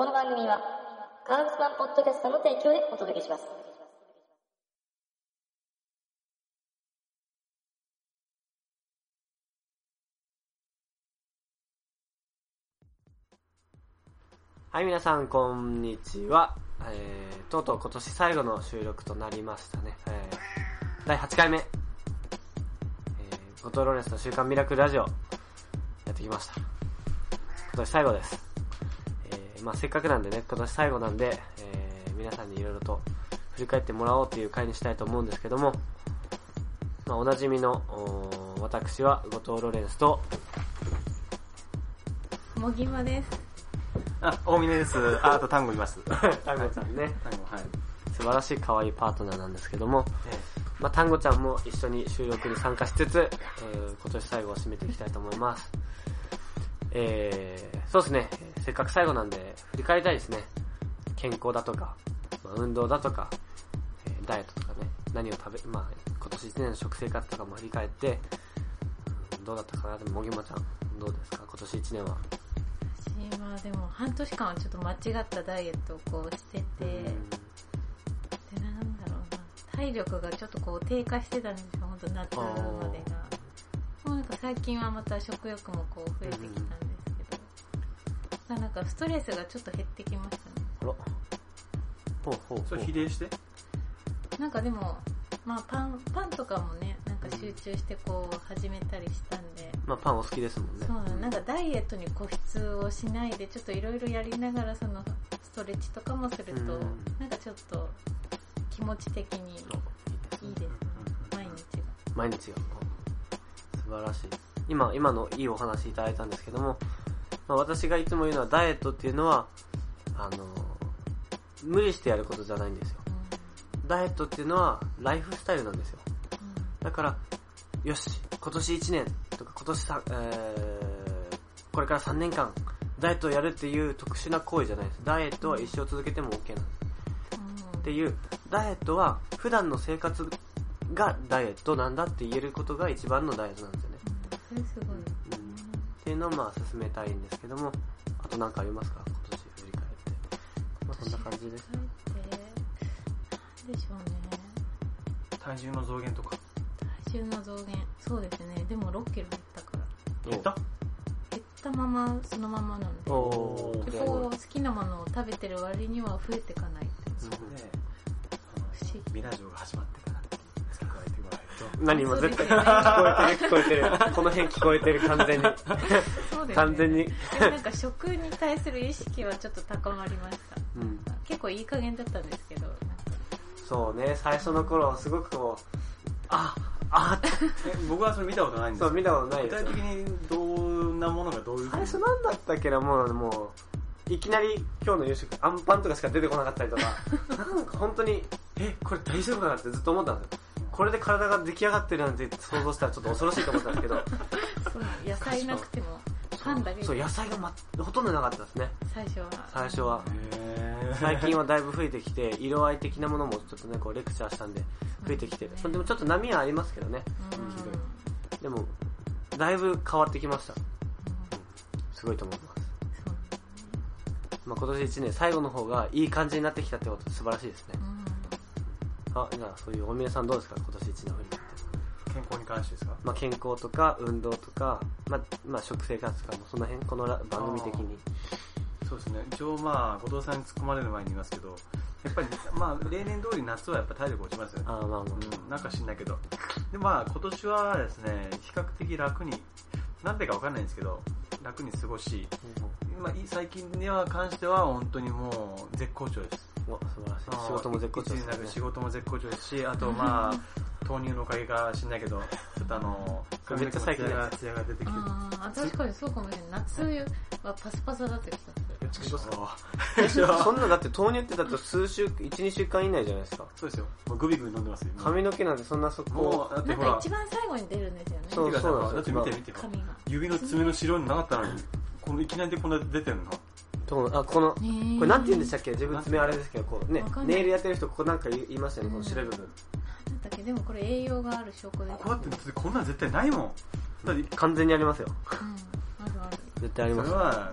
この番組は、カーブスマンポッドキャストの提供でお届けします。はい、皆さん、こんにちは。えー、とうとう今年最後の収録となりましたね。えー、第8回目。えー、後藤ローレスの週刊ミラクルラジオ、やってきました。今年最後です。えー、まあせっかくなんでね、今年最後なんで、えー、皆さんにいろいろと振り返ってもらおうという回にしたいと思うんですけども、まあおなじみの、私は後藤ローレンスと、もぎまです。あ、大峰です。あ、あと単語います。タンゴちゃんね、単語、はい。素晴らしい可愛いパートナーなんですけども、まあ、単語ちゃんも一緒に収録に参加しつつ、えー今年最後を締めていきたいと思います。えー、そうですね、せっかく最後なんで、振り返りたいですね。健康だとか、まあ、運動だとか、えーダイエットとかね、何を食べ、まあ、今年1年の食生活とかも振り返って、うんどうだったかな？でも、もぎまちゃん、どうですか？今年1年は。私はでも半年間はちょっと間違ったダイエットをこうしてて、で、なんだろうな、体力がちょっとこう低下してたんですよ、本当夏までが。もうなんか最近はまた食欲もこう増えてきたんでなんかストレスがちょっと減ってきましたね。あら。ほうほうほう。それ比例して？なんかでも、まあパン、パンとかもね、なんか集中してこう始めたりしたんで、まあ、パンお好きですもんね。そうなのなんかダイエットに固執をしないでちょっといろいろやりながらそのストレッチとかもすると、うんなんかちょっと気持ち的にいいですね毎日が毎日が。素晴らしい。今、今のいいお話いただいたんですけども、まあ、私がいつも言うのはダイエットっていうのは、あの、無理してやることじゃないんですよ。ダイエットっていうのはライフスタイルなんですよ。だから、よし、今年1年とか今年さ、えー、これから3年間、ダイエットをやるっていう特殊な行為じゃないです。ダイエットは一生続けても OK なんです。うんっていう、ダイエットは普段の生活がダイエットなんだって言えることが一番のダイエットなんですよね。ていうのをまあ進めたいんですけども、あと何かありますか？今年振り返って。まあそんな感じです。でしょうね。体重の増減とか。体重の増減。そうですね。でも6キロ減ったから。減った？減ったままそのままなんで。おー。でこう好きなものを食べてる割には増えていかないってそこで、あの不思議。ミラジオが始まっ何今絶対聞こえてる聞こえてる。この辺聞こえてる完全に。そうですね完全に。でもなんか食に対する意識はちょっと高まりました。うん。結構いい加減だったんですけど、そうね、最初の頃すごくこう、あ、あって、え僕はそれ見たことないんですそう見たことない具ですよ体的にどんなものがどういう最初なんだったっけな、もう、もう、いきなり今日の夕食、アンパンとかしか出てこなかったりとか、なんか本当に、え、これ大丈夫かなってずっと思ったんですよ。これで体が出来上がってるなんて想像したらちょっと恐ろしいと思ったんですけど、そう野菜なくても、パンだけそう、で野菜が、ま、ほとんどなかったですね。最初は。最初は。最近はだいぶ増えてきて、色合い的なものもちょっとね、こうレクチャーしたんで、増えてきてる。でもちょっと波はありますけどね。うん。でも、だいぶ変わってきました。すごいと思います。まあ、今年1年最後の方がいい感じになってきたってこと素晴らしいですね。あ、じゃあそういう大宮さんどうですか？今年1年振り返って。健康に関してですか？まあ、健康とか運動とか、まあ、まあ、食生活とかもその辺、このラ番組的に。そうですね。一応まあ、後藤さんに突っ込まれる前に言いますけど、やっぱり、まあ、例年通り夏はやっぱ体力落ちますよね。ああ、まあまあ。うん、なんか知んないけど。で、まあ、今年はですね、比較的楽に、なんでかわかんないんですけど、楽に過ごし、まあ、い最近には関しては本当にもう絶好調です。お素晴らしい。仕事も絶好調ですね。仕事も絶好調ですし、あとまあ、豆乳のおかげか知んないけど、ちょっとあの、めっちゃ最近が、ツヤが出てきてる。ああ、確かにそうかもしれない。夏はパサパサだった気がする。そう そんなだって豆乳ってだと数週、1、2週間以内じゃないですか。そうですよ。もうグビグビ飲んでますよ。髪の毛なんてそんなそもこう、だってほらなんか一、番最後に出るんですよね。そうそうだって見て見て。指の爪の白いのなかったのに、このいきなりでこんな出てんの？とあ、この、これなんて言うんでしたっけ？自分爪あれですけど、こうねネイルやってる人ここなんか言いましたよね、この白い部分。なんだっけ、でもこれ栄養がある証拠です。こうやってこんなん絶対ないもん。だって、完全にありますよ。うん、あるある。絶対あります。それは、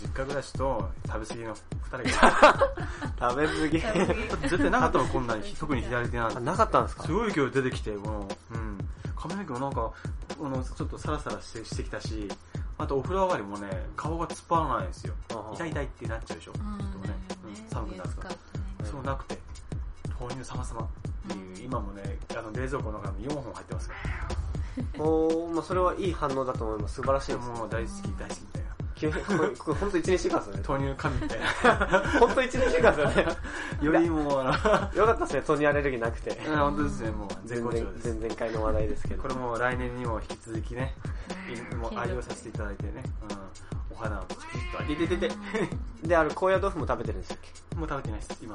実家暮らしと食べ過ぎの二人が。食べ過ぎ。食べ過ぎ絶対なかったもん、こんなに。特に左手なんあ、て。なかったんですか？すごい勢いで出てきて、この、うん。髪の毛もなんか、あの、ちょっとサラサラしてしてきたし、あとお風呂上がりもね、顔が突っ張らないんですよ。痛い痛いってなっちゃうでしょ。うんちょっとね、うん寒くなるから。そうなくて、豆乳様々っていう、うん今もね、あの冷蔵庫の中に4本入ってますかおー、まあそれはいい反応だと思います。素晴らしいら。です。もう大好き大好き。急に、これ、これほんと1、2週間ですよね。豆乳神みたいな。ほんと1、2週間ですよね。よりもう、あよかったですね、豆乳アレルギーなくて。の、本当ですね、もう絶全然。前々回の話題ですけど。これも来年にも引き続きね、うんもう愛用させていただいてね、うん、お花をピチッと、あ、いててて、で、あれ、高野豆腐も食べてるんでしたっけ？もう食べてないです、今。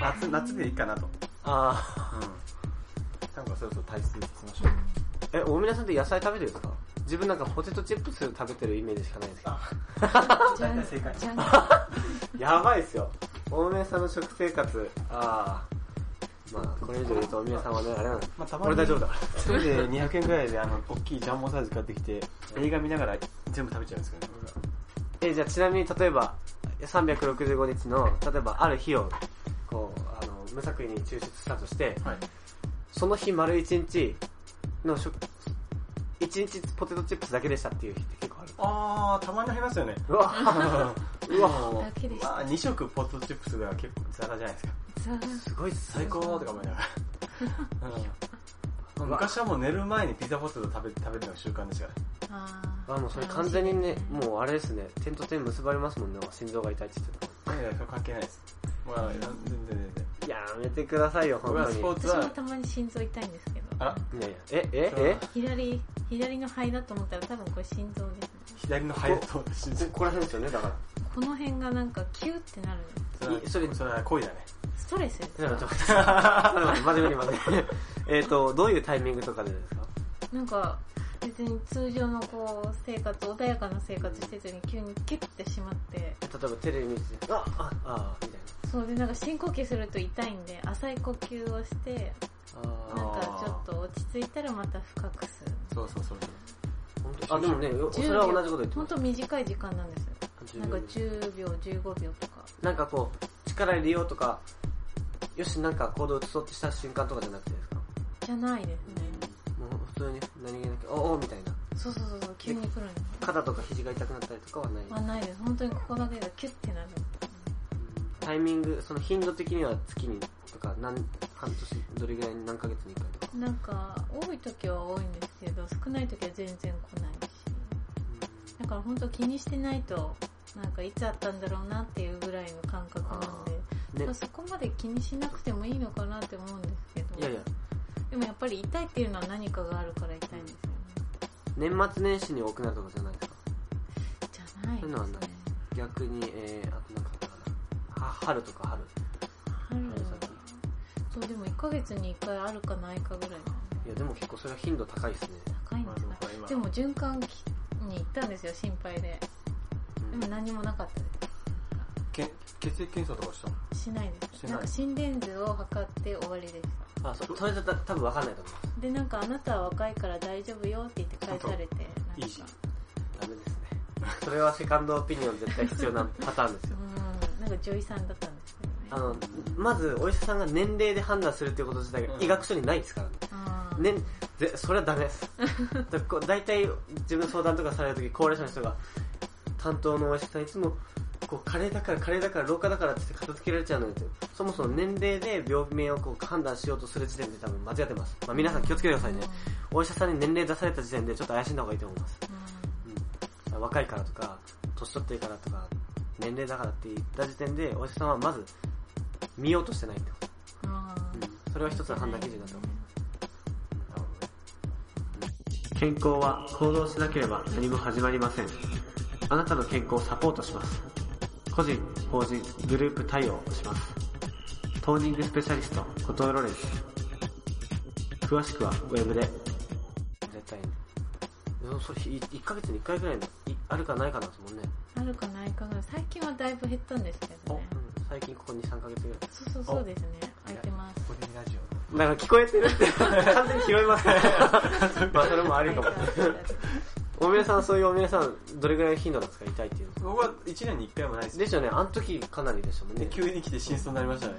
夏、夏でいいかなと。あうん。なんかそろそろ体質させましょう。ー。え、大宮さんって野菜食べてるんですか？自分なんかポテトチップス食べてるイメージしかないんですけど。じゃ正解やばいっすよ。大宮さんの食生活、あー。まあ、これ以上言うと大宮さんはね、あれなんだ。まあ、た俺大丈夫だか一人で200円くらいで、あの、大きいジャンボサイズ買ってきて、映画見ながら全部食べちゃうんですけどね。ら。え、じゃあちなみに例えば、365日の、例えばある日を、こう、あの、無作為に抽出したとして、はい。その日丸1日の食、1日ポテトチップスだけでしたっていう日って結構ある。あー、たまにありますよね。うわうわもだけでしたまあ、2食ポテトチップスが結構ザラじゃないですか。すごい最高とか思いながら。うん、昔はもう寝る前にピザポテト食べ食べるのが習慣でしたから。ああ、もうそれ完全にね、もうあれですね、点と点結ばれますもんね、心臓が痛いって言ってたいやいや、それ関係ないです。もう、あ全然。やめてくださいよ、本僕は当に。私もたまに心臓痛いんですけど。あら、いやいや、え、え、え左左の肺だと思ったら多分これ心臓ですね。左の肺だと。信じここら辺ですよね、だから。この辺がなんかキューってなるんですそれは、それは恋だね。ストレスです。ちょっと待って、ちょっと待って真面目に真面目に。えっと、どういうタイミングとかでですか？なんか別に通常のこう生活穏やかな生活してたのに急にキュッてしまって。例えばテレビ見てて、あ、あ、あ、みたいそうでなんか深呼吸すると痛いんで浅い呼吸をしてな。あなんかちょっと落ち着いたらまた深くする。そうそうそう。ー本当あ、でもね、よそれは同じこと言ってます。本当。短い時間なんですよ。10なんか10秒15秒とか。なんかこう、力入れようとか、よし、なんか行動を移そうとした瞬間とかじゃなくてですか？じゃないですね。もう普通に何気なく、おおみたいな。そうそうそうそう急に来るんです肩とか肘が痛くなったりとかはない？あないです。本当にここだけがキュッてなるタイミング、その頻度的には月にとか、何、半年、どれぐらいに何ヶ月に1回とか。なんか多い時は多いんですけど少ない時は全然来ないし。だから本当気にしてないとなんかいつあったんだろうなっていうぐらいの感覚なんで、ねまあ、そこまで気にしなくてもいいのかなって思うんですけどいやいや、でもやっぱり痛いっていうのは何かがあるから痛いんですよね。年末年始に多くなるとかじゃないですか？じゃないですね。そういうのはない。逆に、えー、あとなんか春とか春。春春先。そうでも1ヶ月に1回あるかないかぐらいいや、でも結構それは頻度高いですね。高いんですかまあでも今でも循環器に行ったんですよ心配ででも何もなかったですけ血液検査とかしたの？しないですしないなんか心電図を測って終わりでしたあ、そう、それだったら多分分かんないと思います。でなんかあなたは若いから大丈夫よって言って返されてなんかいいじゃん。ダメですね。それはセカンドオピニオン絶対必要なパターンですよ。う ん女医さんだったんですけどねあの、まずお医者さんが年齢で判断するっていうこと自体が医学書にないですからね。ね、ぜそれはダメです。だこう大体自分相談とかされるとき高齢者の人が担当のお医者さんいつもこう加齢だから加齢だから老化だからって片付けられちゃうのにそもそも年齢で病名をこう判断しようとする時点で多分間違ってます。まあ、皆さん気をつけてくださいね。お医者さんに年齢出された時点でちょっと怪しんだ方がいいと思います。うん、若いからとか、年取ってるからとか、年齢だからって言った時点でお医者さんはまず見ようとしてないと。うんそれは一つの判断基準だと思う。なるほどね。健康は行動しなければ何も始まりません。あなたの健康をサポートします。個人、法人、グループ対応します。トーニングスペシャリスト、コトーロレス。詳しくはウェブで。絶対に。でもそれ1ヶ月に1回ぐらいあるかないかなんですもんね。あるかないかぐらい最近はだいぶ減ったんですけどねうん、最近ここ2、3ヶ月ぐらい。そうそうそうですね空いてますここでラジオ。なんか聞こえてるって完全に拾いますね。まあそれもありかも。おめさん、そういうおめさん、どれぐらい頻度なんですか痛いっていうの。僕は1年に1回もないです。ですよね、あの時かなりでしたもんでね。急に来て真相になりましたね。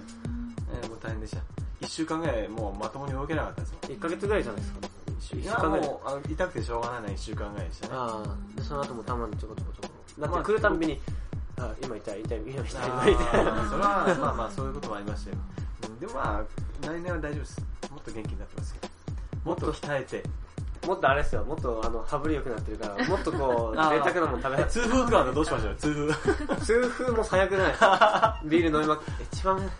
えーもう大変でした。1週間ぐらいもうまともに動けなかったですもん。1ヶ月ぐらいじゃないですか。1いや週間ぐらい。もうあの痛くてしょうがないの1週間ぐらいでしたね。ああ、で、その後もたまにちょこちょこちょこ。だまあって来るたんびに、あ今痛い、痛い、今痛い、あ今痛い。ーそれはまあまあそういうこともありましたよ。うんでもまあ、来年は大丈夫です。もっと元気になってますけど。もっと鍛えて。もっとあれですよ、もっとあの、羽振り良くなってるから、もっとこう、贅沢なもん食べ。痛風とかのどうしましょう痛風。痛風も最悪じゃない。ビール飲みまく一番、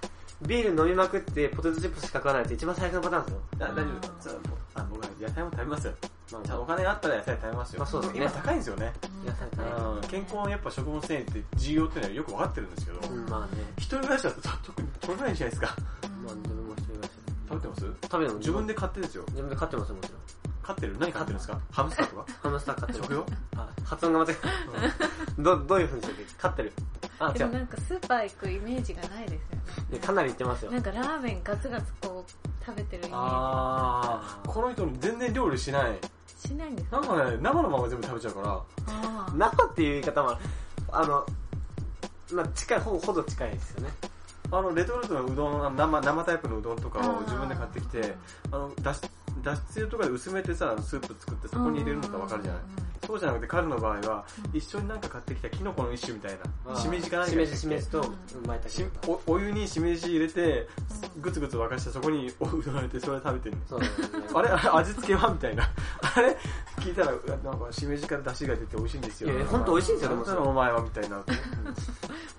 ビール飲みまくってポテトチップスしか食わないって一番最悪のパターンですよ。あ大丈夫です。あ僕は野菜も食べますよ。まあちゃんとお金あったら野菜食べますよ。まあそうですね今高いんですよね。野菜食うん健康のやっぱ食物繊維って重要っていうのはよく分かってるんですけど、うん、まあね。一人暮らしだと特に取れないじゃないですか。まあ自分も一人暮らしで食べてます？食べるの自分で買ってですよ。自分で飼ってますよ、もちろん。飼ってる？何飼ってるんですか？ハムスターとかハムスター飼ってる。食用？あ、発音が間違えど、どういう風にしたっけ？飼ってる。あ、違う。でもなんかスーパー行くイメージがないですよね。ねかなり言ってますよな。んかラーメンガツガツこう食べてるイメーあー、この人全然料理しない。ジ。しないんですかなんかね、生のまま全部食べちゃうから、あー生っていう言い方も、あの、まあ近い、ほほど近いですよね。あの、レトルトのうどん、生、生タイプのうどんとかを自分で買ってきて、あの、だし、だしつゆとかで薄めてさ、スープ作ってそこに入れるのってわかるじゃないそうじゃなくて彼の場合は、一緒になんか買ってきたキノコの一種みたいな、しめじか何かしめじ、しめじとうん、巻いたしおお湯にしめじ入れて、ぐつぐつ沸かしてそこにおうどん入れてそれ食べてるあれ味付けはみたいな。あれ聞いたら、なんかしめじから出汁が出て美味しいんですよ。いやほんと美味しいんですよなんだお前はみたいな。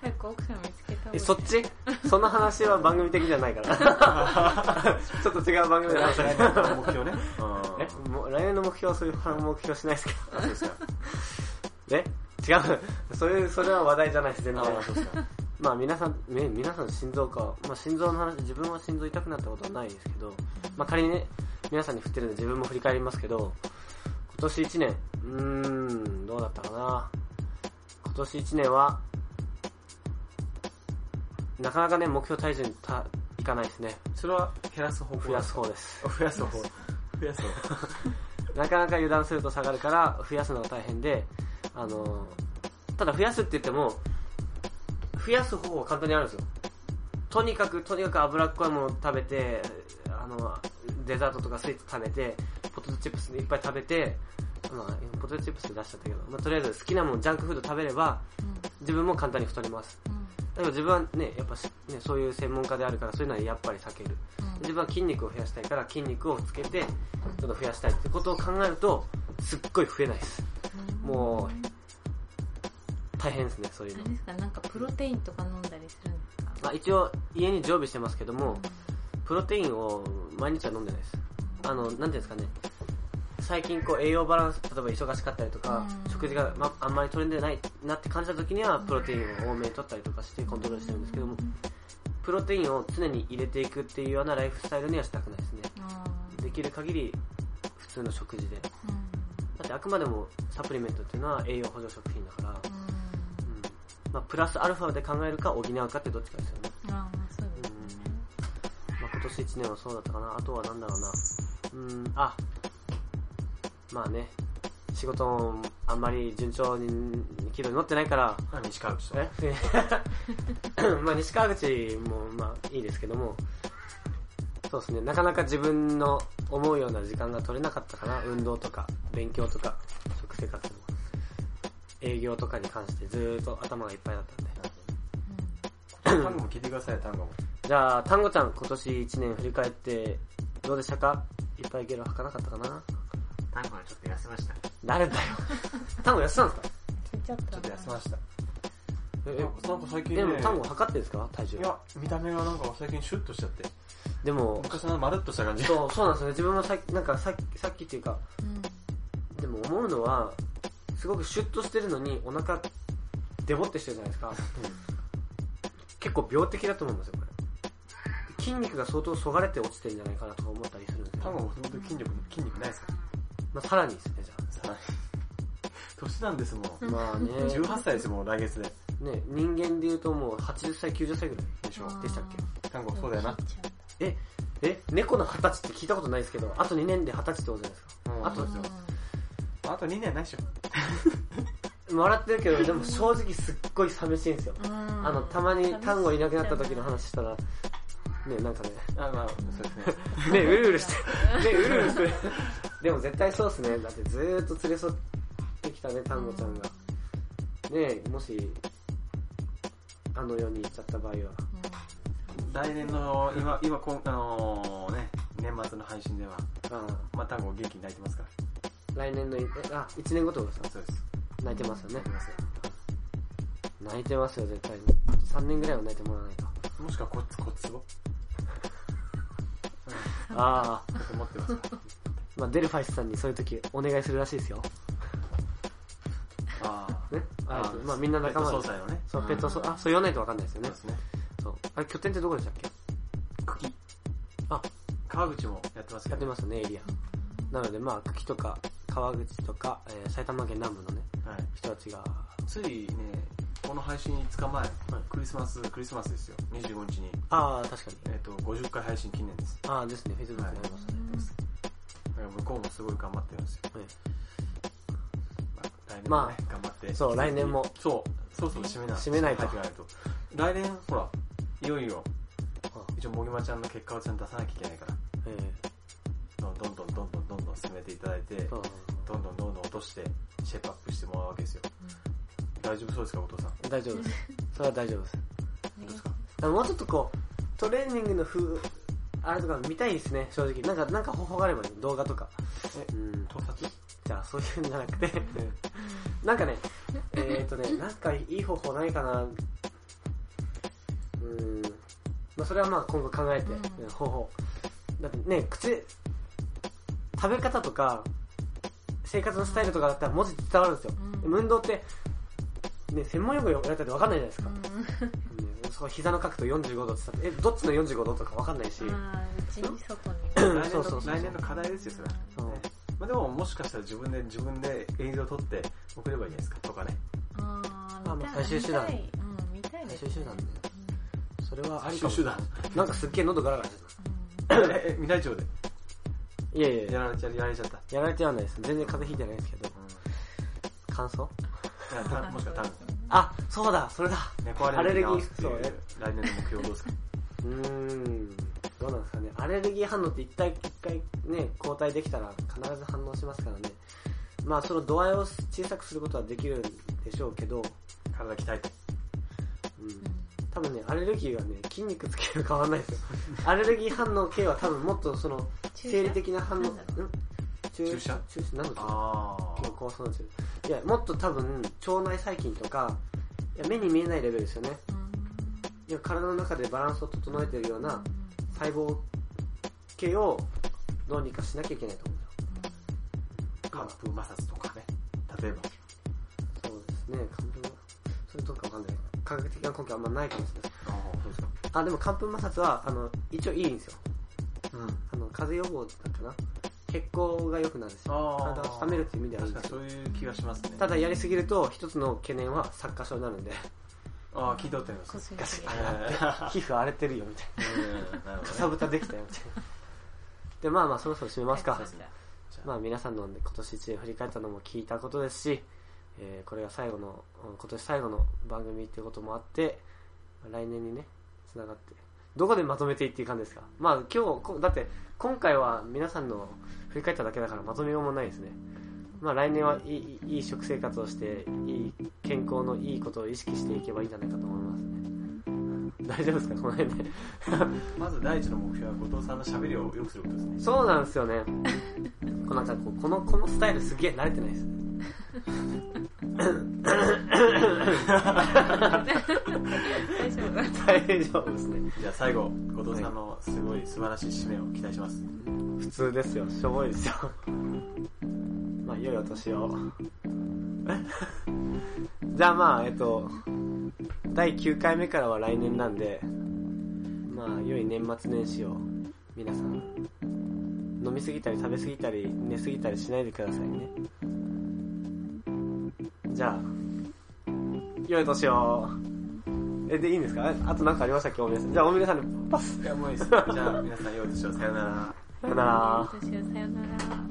早く奥さん見つけた方がいいえ、そっち？その話は番組的じゃないから。ちょっと違う番組で話来した年の目標ね。え、もう来年の目標はそういう目標しないですか？あ、そうですか。え？違う。そういう、それは話題じゃないです、全然。あ、そうですか。まあ皆さん、ね、皆さん心臓か、まあ心臓の話、自分は心臓痛くなったことはないですけど、まあ仮にね、皆さんに振ってるんで自分も振り返りますけど、今年1年、うーん、どうだったかな。今年1年は、なかなかね、目標体重にたいかないですね。それは減らす方向増やす方です。増やす方。増やす方。なかなか油断すると下がるから、増やすのが大変で、あの、ただ増やすって言っても、増やす方法は簡単にあるんですよ。とにかく、とにかく脂っこいものを食べて、あの、デザートとかスイーツ食べて、ポテトチップスいっぱい食べて、まあ、ポテトチップス出しちゃったけど、まあ、とりあえず好きなもの、ジャンクフード食べれば、自分も簡単に太ります。うんだけど自分はね、やっぱし、ね、そういう専門家であるから、そういうのはやっぱり避ける。うん自分は筋肉を増やしたいから、筋肉をつけて、ちょっと増やしたいってことを考えると、すっごい増えないです。もう、大変ですね、そういうのあれ。ですか？なんかプロテインとか飲んだりするんですか？まあ、一応、家に常備してますけども、プロテインを毎日は飲んでないです。あの、なんていうんですかね。最近こう栄養バランス、例えば忙しかったりとか、うん食事が、ま、あんまり取れてないなって感じた時には、プロテインを多めに取ったりとかしてコントロールしてるんですけども、プロテインを常に入れていくっていうようなライフスタイルにはしたくないですね。あできる限り、普通の食事で。だってあくまでもサプリメントっていうのは栄養補助食品だから、うんうんまあ、プラスアルファで考えるか補うかってどっちかですよね。あーまあそうですねまあ、今年1年はそうだったかな。あとはなんだろうな。うーん、あ、まあね、仕事もあんまり順調に軌道に乗ってないから、あ、西川口と。え まあ西川口もまあいいですけども、そうですね、なかなか自分の思うような時間が取れなかったかな。運動とか、勉強とか、食生活も、営業とかに関してずーっと頭がいっぱいだったんで。単語も聞いてください、単語も。じゃあ、単語ちゃん、今年1年振り返って、どうでしたか？いっぱいゲロ吐かなかったかな単語はちょっと痩せました。誰だよ。単語やってたんですかちょっとちょっと痩せました。えなんか最近ねでも単語測ってるんですか？体重い。や、見た目がなんか最近シュッとしちゃって。でも、昔のまるっとした感じ。そう、そうなんですよね。自分もさっき、なんかさっき、さっきっていうか、うんでも思うのは、すごくシュッとしてるのに、お腹、デボってしてるじゃないですか。結構病的だと思うんですよ、これ。筋肉が相当そがれて落ちてるんじゃないかなとか思ったりするんですよ。単語もともと筋力、筋肉ないですかまあ、さらにですね、じゃさらに。年なんですもん。あ。まあね。18歳ですもん、来月で。ね、人間で言うともう80歳、90歳ぐらいでしょ。でしたっけ？単語そうだよな。え、え、猫の二十歳って聞いたことないですけど、あと2年で二十歳ってことじゃないですか。うんあとですよあと2年ないっしょ。笑ってるけど、でも正直すっごい寂しいんですよ。うんあの、たまに単語いなくなった時の話したら、ね、なんかね、あ、まあ、そうですね。ね、うるうるして、ね、うるうるしてる。でも絶対そうっすね。だってずーっと連れ添ってきたね、単語ちゃんが。ねもし、あの世に行っちゃった場合は。来年の、今、今、こんあのーね、年末の配信では、あまあ、単語元気に泣いてますかあ来年の、えあ、1年後ってことですか？ら。そうです。泣いてますよね泣い。てますよ泣いてますよ、絶対に。あと3年ぐらいは泣いてもらわないと。もしくはこ、こつぼああ、ちょっと持ってますかまあデルファイスさんにそういう時お願いするらしいですよ。ああ。ね？ああまあみんな仲間でペット総裁のね。そう、ペットそう、あ、そう言わないとわかんないですよねそうで。すね。そう。あれ、拠点ってどこでしたっけ？茎。あ、川口もやってますやってますよね、エリア。なので、まあ、久喜とか、川口とか、えー埼玉県南部のね、はい。人たちが、ついね、この配信5日前、クリスマス、クリスマスですよ。25日に、ああ、確かに。えっ、と、50回配信記念です。ああ、ですね、Facebook にありますね。だから向こうもすごい頑張ってるんですよ。はいまあ、来年もね、頑張って。そう来年もそう、そうそう、締めな。締めないと。来年、ほら、いよいよ、あ一応、もぎまちゃんの結果をちゃんと出さなきゃいけないから、えどんどんどんどんどんどんどん進めていただいて、どんどんどんどん落として、シェイプアップしてもらうわけですよ。大丈夫そうですか、お父さん。大丈夫です。それは大丈夫です。どうですかもうちょっとこう、トレーニングの風、あれとか見たいですね、正直。なんか、なんか方法があればいい、動画とか。えうん。盗撮？じゃあ、そういうんじゃなくて、なんかね、えーとね、なんかいい方法ないかな。うん。まあ、それはまあ今後考えて、うん方法。だってね、口、食べ方とか、生活のスタイルとかだったら文字で伝わるんですよ。うん運動って、ね、専門用語言われたって分かんないじゃないですか。うんねその膝の角度45度って言ったら、え、どっちの45度とか分かんないし。あーうちに外にそうそうそうの来年の課題ですよ、それは。そうねまあ、でも、もしかしたら自分で、自分で映像撮って送ればいいじゃないですか、とかね。あーあまあ最終手段うん見たいです最終手段で。それはありかも。手段。なんかすっげえ喉ガラガラしてる え、え、未来町で？いやいやいや、やられちゃ、やられちゃった。やられてはないです。全然風邪ひいてないですけど。乾燥いやたもしくはタンあ、そうだ、それだ。猫アアレルギーそうね来年の目標どうですかうーん。どうなんですかね。アレルギー反応って一回、一回ね、抗体できたら必ず反応しますからね。まあその度合いを小さくすることはできるんでしょうけど、体鍛えて。うん。多分ね、アレルギーはね、筋肉つける変わんないですよ。アレルギー反応系は多分もっとその、生理的な反応、ん注注射？注射？なんだっけ？あ結構怖そうなんですよ。いや、もっと多分、腸内細菌とか、いや目に見えないレベルですよね。いや、体の中でバランスを整えているような細胞系をどうにかしなきゃいけないと思うよ。寒風摩擦とかね。例えば。そうですね、寒風それとかわかんない。科学的な根拠はあんまないかもしれない。ああ、そうですか。あ、でも寒風摩擦は、あの、一応いいんですよ。うん。あの、風邪予防だったかな。血行が良くなるんですよ。あー体を温めるっていう意味ではあるん確かですそういう気がしますね。ただやりすぎると、一つの懸念は擦過症になるんで、ああ、聞いたことあります。こすりガシすぎッ皮膚荒れてるよ、みたいな。かさぶたできたよ、みたいな。で、まあまあ、そろそろ締めますかそう。ですねまあ皆さんの今年一年振り返ったのも聞いたことですし、えーこれが最後の、うん今年最後の番組っていうこともあって、来年にね、繋がって、どこでまとめていっていい感じですか？まあ今日こ、だって今回は皆さんの振り返っただけだからまとめようもないですね。まあ来年はいいいい食生活をして、いい健康のいいことを意識していけばいいんじゃないかと思いますね。大丈夫ですか？この辺で。まず第一の目標は後藤さんの喋りを良くすることですね。そうなんですよね。こうなんかこうこの、このスタイルすげえ慣れてないです。大丈夫大丈夫ですね。じゃあ最後、後藤さんのすごい素晴らしい締めを期待します。普通ですよ。しょぼいですよ。まあ、良いお年を。じゃあまあ、えっと、第9回目からは来年なんで、まあ、良い年末年始を皆さん、飲みすぎたり食べすぎたり寝すぎたりしないでくださいね。じゃあ、良いお年を。え、でいいんですか？あと何かありましたっけ大宮さん？じゃあ大宮さんにパス。いや、もういいです。じゃあ皆さん良いお年をさようなら。さよなら。私はさよなら